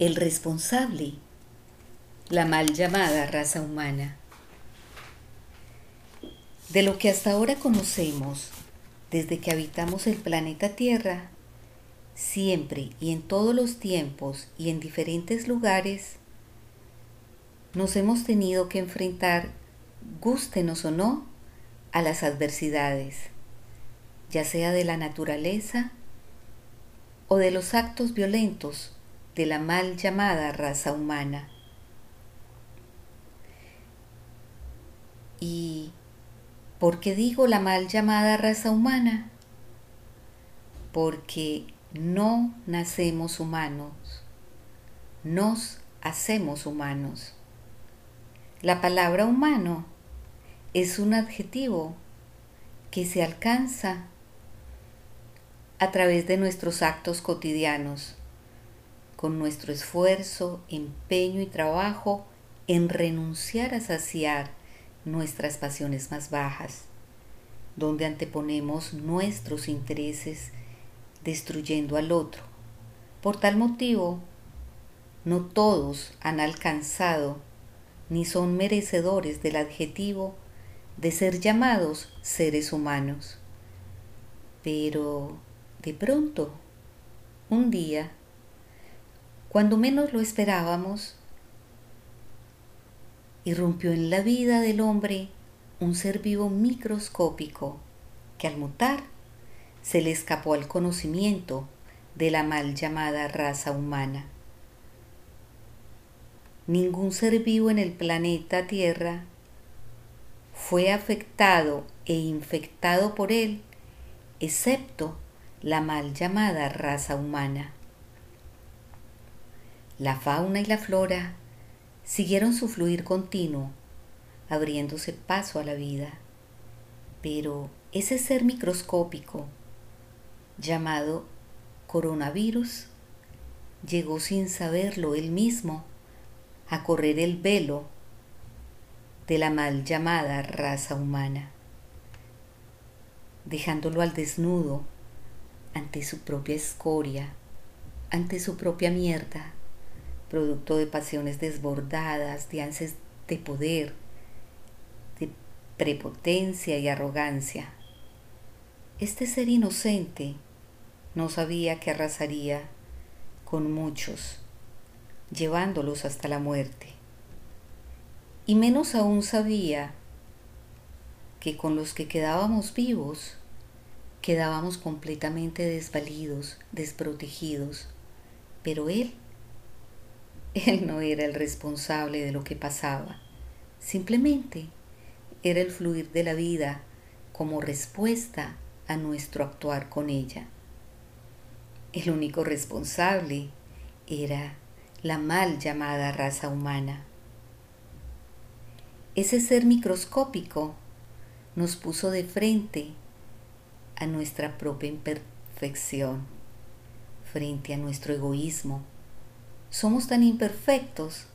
el responsable, la mal llamada raza humana. De lo que hasta ahora conocemos, desde que habitamos el planeta Tierra, siempre y en todos los tiempos y en diferentes lugares, nos hemos tenido que enfrentar, gústenos o no, a las adversidades, ya sea de la naturaleza o de los actos violentos de la mal llamada raza humana. ¿Y por qué digo la mal llamada raza humana? Porque no nacemos humanos, nos hacemos humanos. La palabra humano es un adjetivo que se alcanza a través de nuestros actos cotidianos, con nuestro esfuerzo, empeño y trabajo en renunciar a saciar nuestras pasiones más bajas, donde anteponemos nuestros intereses destruyendo al otro. Por tal motivo, no todos han alcanzado ni son merecedores del adjetivo de ser llamados seres humanos. Pero de pronto, un día, cuando menos lo esperábamos, irrumpió en la vida del hombre un ser vivo microscópico que al mutar se le escapó al conocimiento de la mal llamada raza humana. Ningún ser vivo en el planeta Tierra fue afectado e infectado por él, excepto la mal llamada raza humana. La fauna y la flora siguieron su fluir continuo, abriéndose paso a la vida. Pero ese ser microscópico, llamado coronavirus, llegó sin saberlo él mismo a correr el velo de la mal llamada raza humana, dejándolo al desnudo ante su propia escoria, ante su propia mierda, producto de pasiones desbordadas, de ansias de poder, de prepotencia y arrogancia. Este ser inocente no sabía que arrasaría con muchos, llevándolos hasta la muerte y menos aún sabía que con los que quedábamos vivos quedábamos completamente desvalidos, desprotegidos, pero él, él no era el responsable de lo que pasaba, simplemente era el fluir de la vida como respuesta a nuestro actuar con ella. El único responsable era la mal llamada raza humana. Ese ser microscópico nos puso de frente a nuestra propia imperfección, frente a nuestro egoísmo. Somos tan imperfectos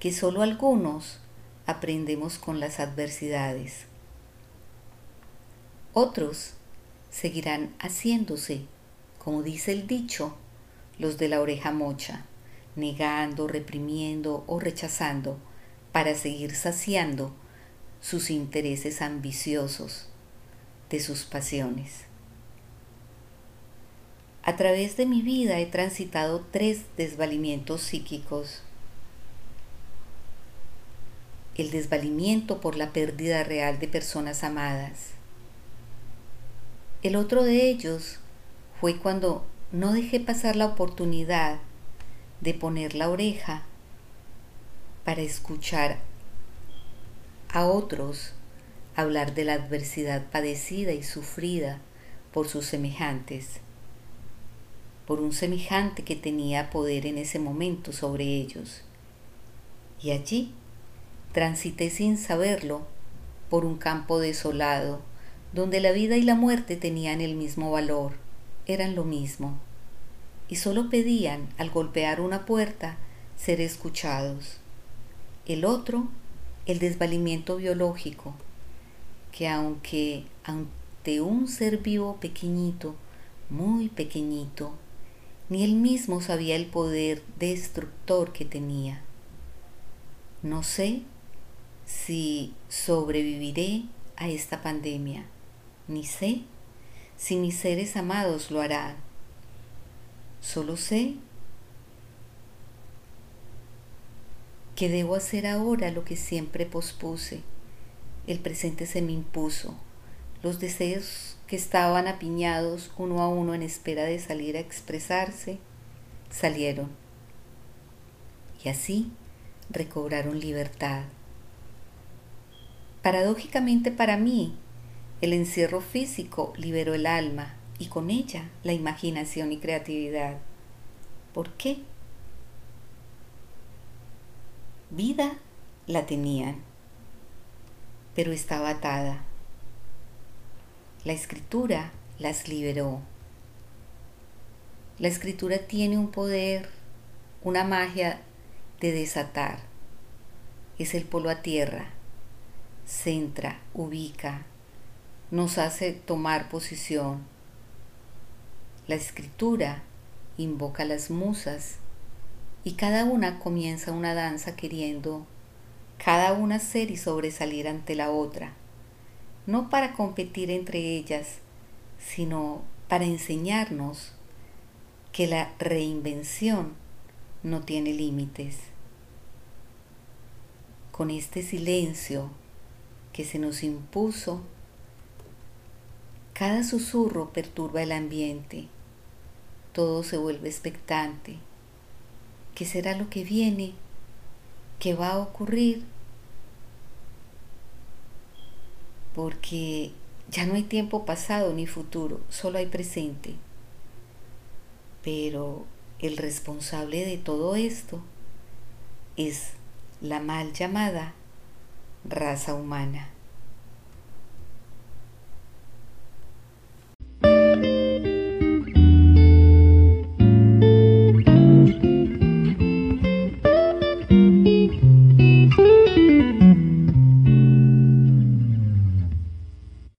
que solo algunos aprendemos con las adversidades. Otros seguirán haciéndose, como dice el dicho, los de la oreja mocha, negando, reprimiendo o rechazando para seguir saciando sus intereses ambiciosos de sus pasiones. A través de mi vida he transitado tres desvalimientos psíquicos. El desvalimiento por la pérdida real de personas amadas. El otro de ellos fue cuando no dejé pasar la oportunidad de poner la oreja para escuchar a otros hablar de la adversidad padecida y sufrida por sus semejantes, por un semejante que tenía poder en ese momento sobre ellos. Y allí transité sin saberlo por un campo desolado, donde la vida y la muerte tenían el mismo valor, eran lo mismo, y solo pedían, al golpear una puerta, ser escuchados el otro, el desvalimiento biológico, que aunque ante un ser vivo pequeñito, muy pequeñito, ni él mismo sabía el poder destructor que tenía. No sé si sobreviviré a esta pandemia, ni sé si mis seres amados lo harán. Solo sé que debo hacer ahora lo que siempre pospuse. El presente se me impuso. Los deseos que estaban apiñados uno a uno en espera de salir a expresarse, salieron. Y así recobraron libertad. Paradójicamente para mí, el encierro físico liberó el alma y con ella la imaginación y creatividad. ¿Por qué? Vida la tenían, pero estaba atada. La escritura las liberó. La escritura tiene un poder, una magia de desatar. Es el polo a tierra centra, ubica, nos hace tomar posición. La escritura invoca las musas y cada una comienza una danza queriendo cada una ser y sobresalir ante la otra, no para competir entre ellas, sino para enseñarnos que la reinvención no tiene límites. Con este silencio que se nos impuso, cada susurro perturba el ambiente, todo se vuelve expectante. ¿Qué será lo que viene? ¿Qué va a ocurrir? Porque ya no hay tiempo pasado ni futuro, solo hay presente. Pero el responsable de todo esto es la mal llamada raza humana.